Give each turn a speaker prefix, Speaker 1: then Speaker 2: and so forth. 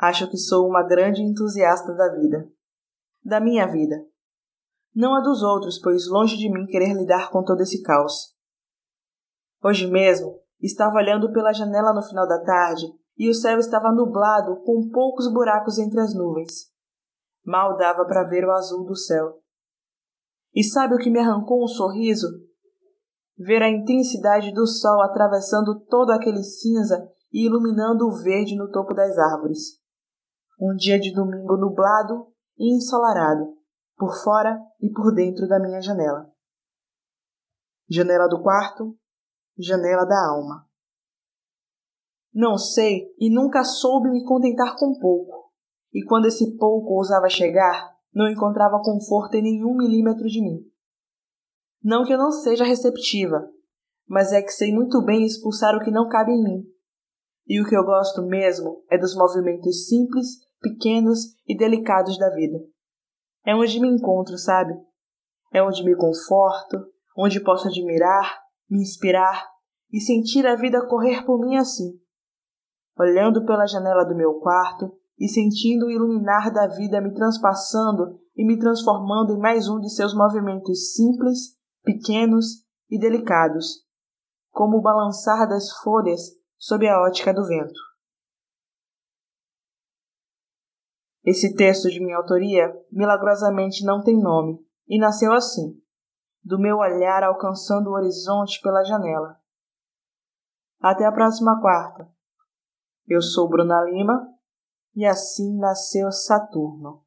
Speaker 1: Acho que sou uma grande entusiasta da vida. Da minha vida. Não a dos outros, pois longe de mim querer lidar com todo esse caos. Hoje mesmo, estava olhando pela janela no final da tarde e o céu estava nublado com poucos buracos entre as nuvens. Mal dava para ver o azul do céu. E sabe o que me arrancou um sorriso? Ver a intensidade do sol atravessando todo aquele cinza e iluminando o verde no topo das árvores. Um dia de domingo nublado e ensolarado, por fora e por dentro da minha janela. Janela do quarto, janela da alma. Não sei e nunca soube me contentar com pouco, e quando esse pouco ousava chegar, não encontrava conforto em nenhum milímetro de mim. Não que eu não seja receptiva, mas é que sei muito bem expulsar o que não cabe em mim. E o que eu gosto mesmo é dos movimentos simples, pequenos e delicados da vida. É onde me encontro, sabe? É onde me conforto, onde posso admirar, me inspirar e sentir a vida correr por mim assim. Olhando pela janela do meu quarto e sentindo o iluminar da vida me transpassando e me transformando em mais um de seus movimentos simples, pequenos e delicados, como o balançar das folhas sob a ótica do vento. Esse texto de minha autoria milagrosamente não tem nome e nasceu assim, do meu olhar alcançando o horizonte pela janela. Até a próxima quarta. Eu sou Bruna Lima e assim nasceu Saturno.